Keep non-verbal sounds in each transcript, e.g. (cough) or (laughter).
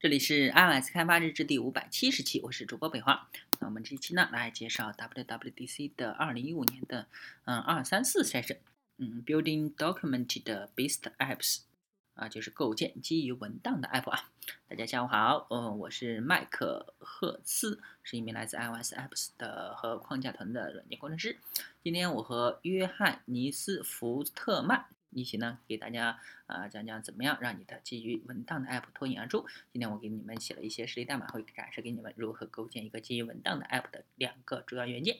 这里是 iOS 开发日志第五百七十期，我是主播北华。那我们这一期呢，来介绍 WWDC 的二零一五年的嗯二三四赛事嗯，Building Documented Based Apps，啊，就是构建基于文档的 app 啊。大家下午好，嗯，我是麦克赫兹，是一名来自 iOS Apps 的和框架团的软件工程师。今天我和约翰尼斯福特曼。一起呢，给大家啊讲讲怎么样让你的基于文档的 app 脱颖而出。今天我给你们写了一些实例代码，会展示给你们如何构建一个基于文档的 app 的两个主要元件。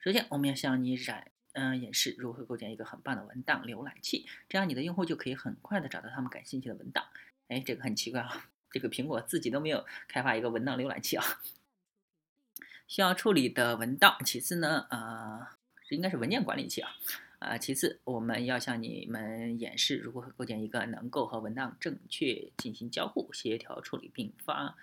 首先，我们要向你展嗯演示如何构建一个很棒的文档浏览器，这样你的用户就可以很快的找到他们感兴趣的文档。哎，这个很奇怪啊，这个苹果自己都没有开发一个文档浏览器啊。需要处理的文档，其次呢，呃，这应该是文件管理器啊。啊，其次我们要向你们演示如何构建一个能够和文档正确进行交互、协调处理并发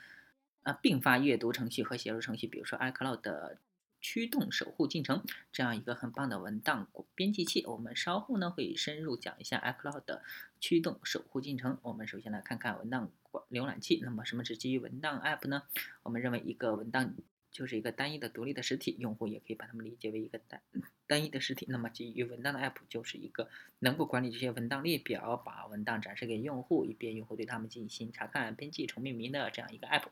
啊并发阅读程序和写入程序，比如说 iCloud 的驱动守护进程这样一个很棒的文档编辑器。我们稍后呢会深入讲一下 iCloud 的驱动守护进程。我们首先来看看文档浏览器。那么什么是基于文档 App 呢？我们认为一个文档就是一个单一的独立的实体，用户也可以把它们理解为一个单。单一的实体，那么基于文档的 App 就是一个能够管理这些文档列表，把文档展示给用户，以便用户对他们进行查看、编辑、重命名的这样一个 App。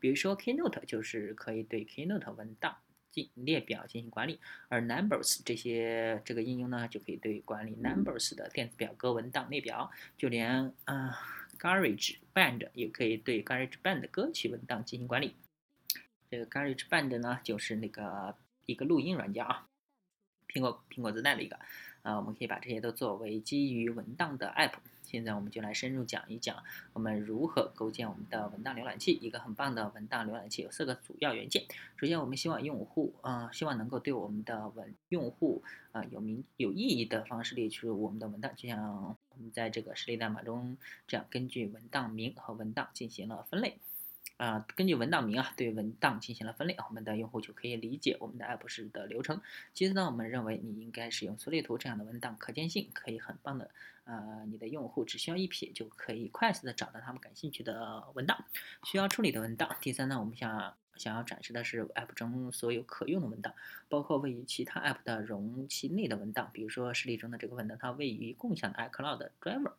比如说 Keynote 就是可以对 Keynote 文档进列表进行管理，而 Numbers 这些这个应用呢，就可以对管理 Numbers 的电子表格文档列表。就连啊 Garage Band 也可以对 Garage Band 歌曲文档进行管理。这个 Garage Band 呢，就是那个一个录音软件啊。苹果苹果自带的一个，啊，我们可以把这些都作为基于文档的 app。现在我们就来深入讲一讲我们如何构建我们的文档浏览器。一个很棒的文档浏览器有四个主要元件。首先，我们希望用户，呃，希望能够对我们的文用户，啊，有明有意义的方式列出我们的文档，就像我们在这个实例代码中这样，根据文档名和文档进行了分类。啊，根据文档名啊，对文档进行了分类，我们的用户就可以理解我们的 app 式的流程。其次呢，我们认为你应该使用缩略图这样的文档，可见性可以很棒的。呃，你的用户只需要一瞥就可以快速的找到他们感兴趣的文档，需要处理的文档。第三呢，我们想想要展示的是 app 中所有可用的文档，包括位于其他 app 的容器内的文档，比如说实例中的这个文档，它位于共享的 iCloud Driver。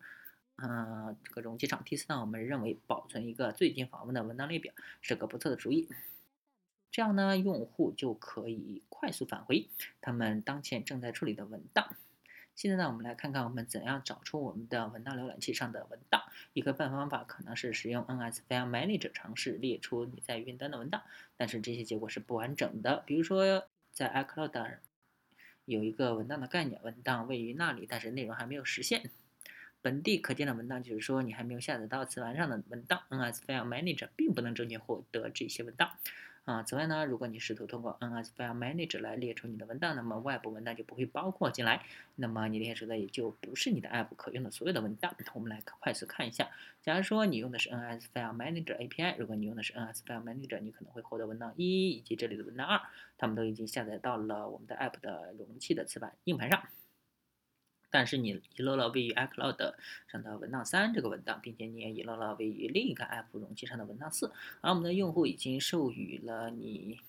嗯，这个容器上。第四呢，我们认为保存一个最近访问的文档列表是个不错的主意。这样呢，用户就可以快速返回他们当前正在处理的文档。现在呢，我们来看看我们怎样找出我们的文档浏览器上的文档。一个办方法可能是使用 NS File Manager 尝试列出你在云端的文档，但是这些结果是不完整的。比如说，在 iCloud 有一个文档的概念，文档位于那里，但是内容还没有实现。本地可见的文档，就是说你还没有下载到磁盘上的文档，NS File Manager 并不能正确获得这些文档。啊，此外呢，如果你试图通过 NS File Manager 来列出你的文档，那么外部文档就不会包括进来，那么你列出的也就不是你的 App 可用的所有的文档。我们来快速看一下，假如说你用的是 NS File Manager API，如果你用的是 NS File Manager，你可能会获得文档一以及这里的文档二，它们都已经下载到了我们的 App 的容器的磁盘硬盘上。但是你遗漏了位于 iCloud 上的文档三这个文档，并且你也遗漏了位于另一个 App 容器上的文档四，而我们的用户已经授予了你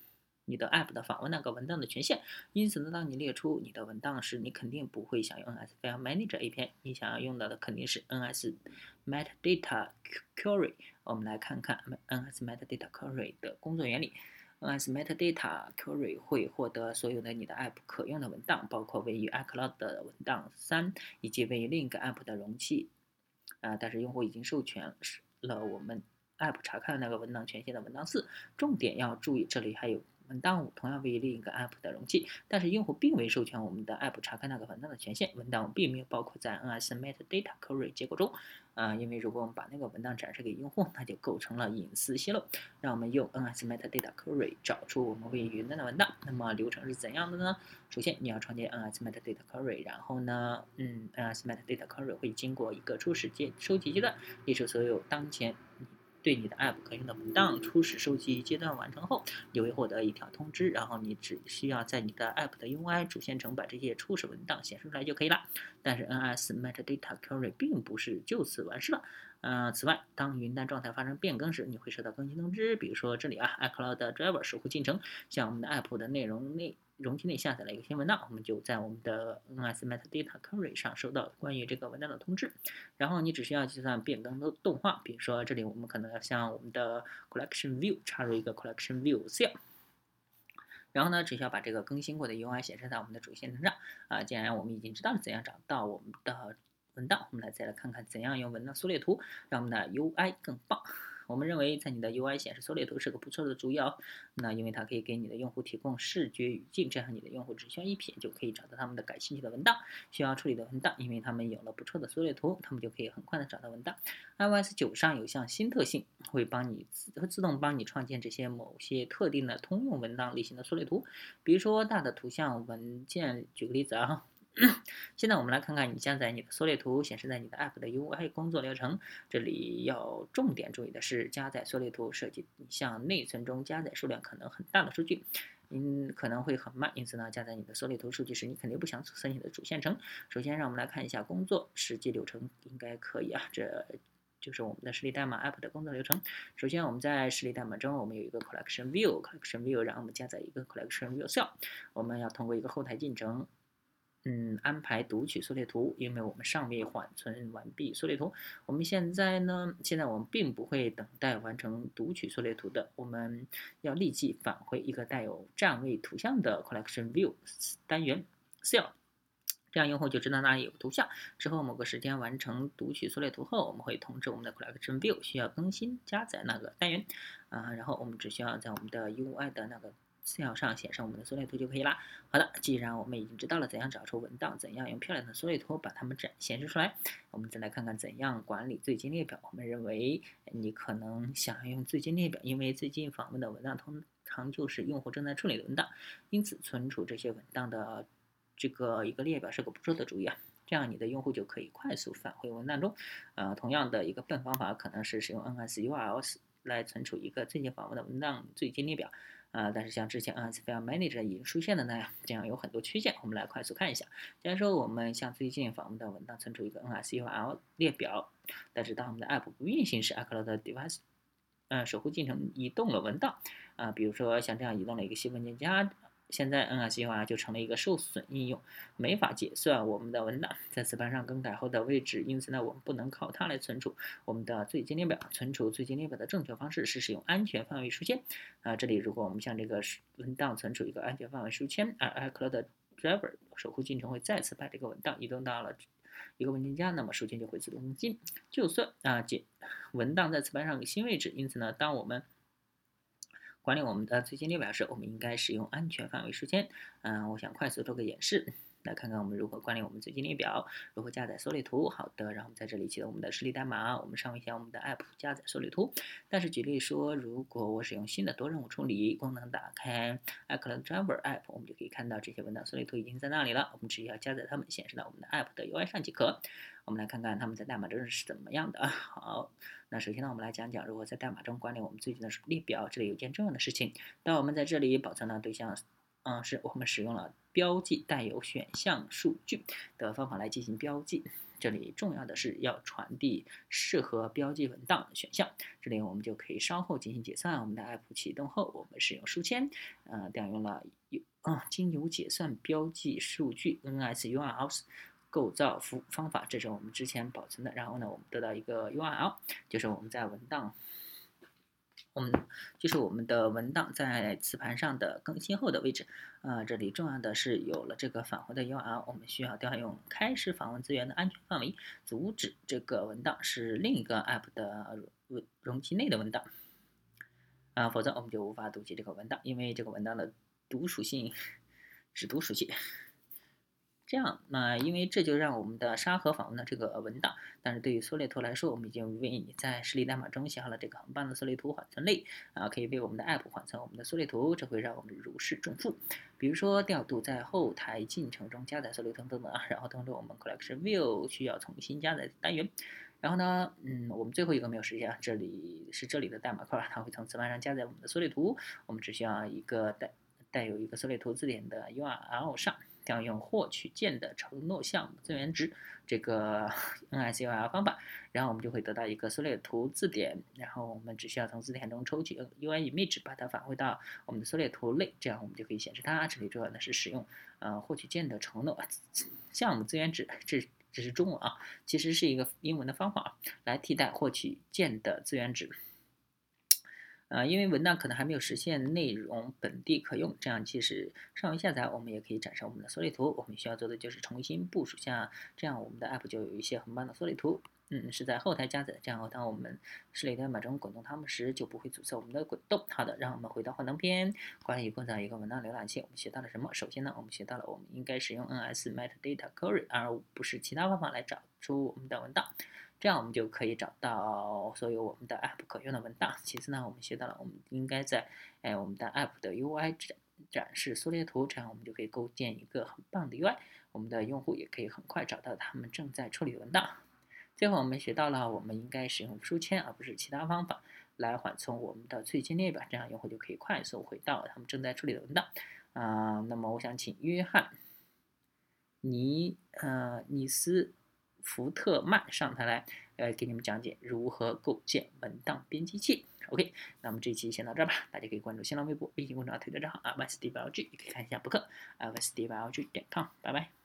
你的 App 的访问那个文档的权限。因此呢，当你列出你的文档时，你肯定不会想用 NS File Manager API，你想要用到的肯定是 NS Metadata Query。我们来看看 NS Metadata Query 的工作原理。NS Metadata Query 会获得所有的你的 App 可用的文档，包括位于 iCloud 的文档三，以及位于另一个 App 的容器。啊，但是用户已经授权了我们 App 查看那个文档权限的文档四。重点要注意，这里还有。文档五同样位于另一个 App 的容器，但是用户并未授权我们的 App 查看那个文档的权限，文档并没有包括在 NS Metadata Query 结果中。啊，因为如果我们把那个文档展示给用户，那就构成了隐私泄露。让我们用 NS Metadata Query 找出我们位于云端的文档。那么流程是怎样的呢？首先你要创建 NS Metadata Query，然后呢，嗯，NS Metadata Query 会经过一个初始阶收集阶段，列出所有当前对你的 App 可用的文档初始收集阶段完成后，你会获得一条通知，然后你只需要在你的 App 的 UI 主线程把这些初始文档显示出来就可以了。但是 NS Metadata Query 并不是就此完事了。呃，此外，当云端状态发生变更时，你会收到更新通知。比如说这里啊，iCloud Driver 守护进程向我们的 App 的内容内容器内下载了一个新文档，我们就在我们的 NS Metadata Query 上收到关于这个文档的通知。然后你只需要计算变更的动画，比如说这里我们可能要向我们的 Collection View 插入一个 Collection View Cell。然后呢，只需要把这个更新过的 UI 显示在我们的主线程上。啊，既然我们已经知道了怎样找到我们的文档，我们来再来看看怎样用文档缩略图让我们的 UI 更棒。我们认为在你的 UI 显示缩略图是个不错的主意哦。那因为它可以给你的用户提供视觉语境，这样你的用户只需要一瞥就可以找到他们的感兴趣的文档、需要处理的文档。因为他们有了不错的缩略图，他们就可以很快的找到文档。iOS 九上有项新特性，会帮你自自动帮你创建这些某些特定的通用文档类型的缩略图，比如说大的图像文件。举个例子啊。(clears throat) 现在我们来看看你加载你的缩略图显示在你的 App 的 UI 工作流程。这里要重点注意的是，加载缩略图涉及向内存中加载数量可能很大的数据，嗯，可能会很慢。因此呢，加载你的缩略图数据时，你肯定不想阻塞你的主线程。首先，让我们来看一下工作实际流程，应该可以啊。这就是我们的实例代码 App 的工作流程。首先，我们在实例代码中，我们有一个 Collection View，Collection View，然后我们加载一个 Collection View Cell。我们要通过一个后台进程。嗯，安排读取缩略图，因为我们尚未缓存完毕缩略图。我们现在呢，现在我们并不会等待完成读取缩略图的，我们要立即返回一个带有站位图像的 Collection View 单元 Cell，这样用户就知道那里有图像。之后某个时间完成读取缩略图后，我们会通知我们的 Collection View 需要更新加载那个单元，啊，然后我们只需要在我们的 UI 的那个。资料上显示我们的缩略图就可以啦。好的，既然我们已经知道了怎样找出文档，怎样用漂亮的缩略图把它们展显示出来，我们再来看看怎样管理最近列表。我们认为你可能想要用最近列表，因为最近访问的文档通常就是用户正在处理的文档，因此存储这些文档的这个一个列表是个不错的主意啊。这样你的用户就可以快速返回文档中。呃，同样的一个笨方法可能是使用 N S U R Ls 来存储一个最近访问的文档最近列表。啊，但是像之前 NS File Manager 已经出现的那样，这样有很多缺陷。我们来快速看一下。假如说我们像最近访问的文档存储一个 NSURL 列表，但是当我们的 App 不运行时，iCloud Device 嗯守护进程移动了文档啊，比如说像这样移动了一个新文件夹。现在 NSURL 就成了一个受损应用，没法解算我们的文档在磁盘上更改后的位置，因此呢，我们不能靠它来存储我们的最近列表。存储最近列表的正确方式是使用安全范围书签。啊，这里如果我们向这个文档存储一个安全范围书签，而 iCloud Driver 守护进程会再次把这个文档移动到了一个文件夹，那么书签就会自动更新。就算啊，解文档在磁盘上有新位置，因此呢，当我们管理我们的最近列表时，我们应该使用安全范围时间。嗯，我想快速做个演示，来看看我们如何关联我们最近列表，如何加载缩略图。好的，然后我们在这里启动我们的实例代码，我们上一下我们的 App 加载缩略图。但是举例说，如果我使用新的多任务处理功能，打开 iCloud Driver App，我们就可以看到这些文档缩略图已经在那里了。我们只需要加载它们，显示到我们的 App 的 UI 上即可。我们来看看他们在代码中是怎么样的。好，那首先呢，我们来讲讲如何在代码中管理我们最近的列表。这里有件重要的事情，当我们在这里保存了对象，嗯，是我们使用了标记带有选项数据的方法来进行标记。这里重要的是要传递适合标记文档的选项。这里我们就可以稍后进行解算。我们的 App 启动后，我们使用书签，呃，调用了有啊，经由解算标记数据 NSURL。构造方方法，这是我们之前保存的。然后呢，我们得到一个 URL，就是我们在文档，我们就是我们的文档在磁盘上的更新后的位置。啊，这里重要的是有了这个返回的 URL，我们需要调用开始访问资源的安全范围，阻止这个文档是另一个 App 的容容器内的文档。啊，否则我们就无法读取这个文档，因为这个文档的读属性只读属性。这样，那因为这就让我们的沙盒访问了这个文档，但是对于缩略图来说，我们已经为你在实例代码中写好了这个很棒的缩略图缓存类啊，可以为我们的 App 缓存我们的缩略图，这会让我们如释重负。比如说调度在后台进程中加载缩略图等等啊，然后通知我们 Collection View 需要重新加载单元。然后呢，嗯，我们最后一个没有实现，这里是这里的代码块，它会从磁盘上加载我们的缩略图，我们只需要一个带带有一个缩略图字典的 URL 上。调用获取键的承诺项目资源值这个 (laughs) NSUR 方法，然后我们就会得到一个缩略图字典，然后我们只需要从字典中抽取 UI image，把它返回到我们的缩略图类，这样我们就可以显示它。这里主要呢是使用呃获取键的承诺项目资源值，这这是中文啊，其实是一个英文的方法来替代获取键的资源值。啊，因为文档可能还没有实现内容本地可用，这样即使尚未下载，我们也可以展示我们的缩略图。我们需要做的就是重新部署下，这样我们的 app 就有一些很棒的缩略图。嗯，是在后台加载，这样当我们视列代码中滚动它们时，就不会阻塞我们的滚动。好的，让我们回到幻灯片。关于构造一个文档浏览器，我们学到了什么？首先呢，我们学到了我们应该使用 NS Metadata Query，而不是其他方法来找出我们的文档。这样我们就可以找到所有我们的 App 可用的文档。其次呢，我们学到了我们应该在哎我们的 App 的 UI 展展示缩略图，这样我们就可以构建一个很棒的 UI，我们的用户也可以很快找到他们正在处理文档。最后我们学到了我们应该使用书签而不是其他方法来缓冲我们的最近列表，这样用户就可以快速回到他们正在处理的文档。啊，那么我想请约翰尼呃尼斯。福特曼上台来，呃，给你们讲解如何构建文档编辑器。OK，那么这期先到这儿吧。大家可以关注新浪微博、微信公众号、推特账号 i s d b l g 也可以看一下博客 i s d b l g 点 com。拜拜。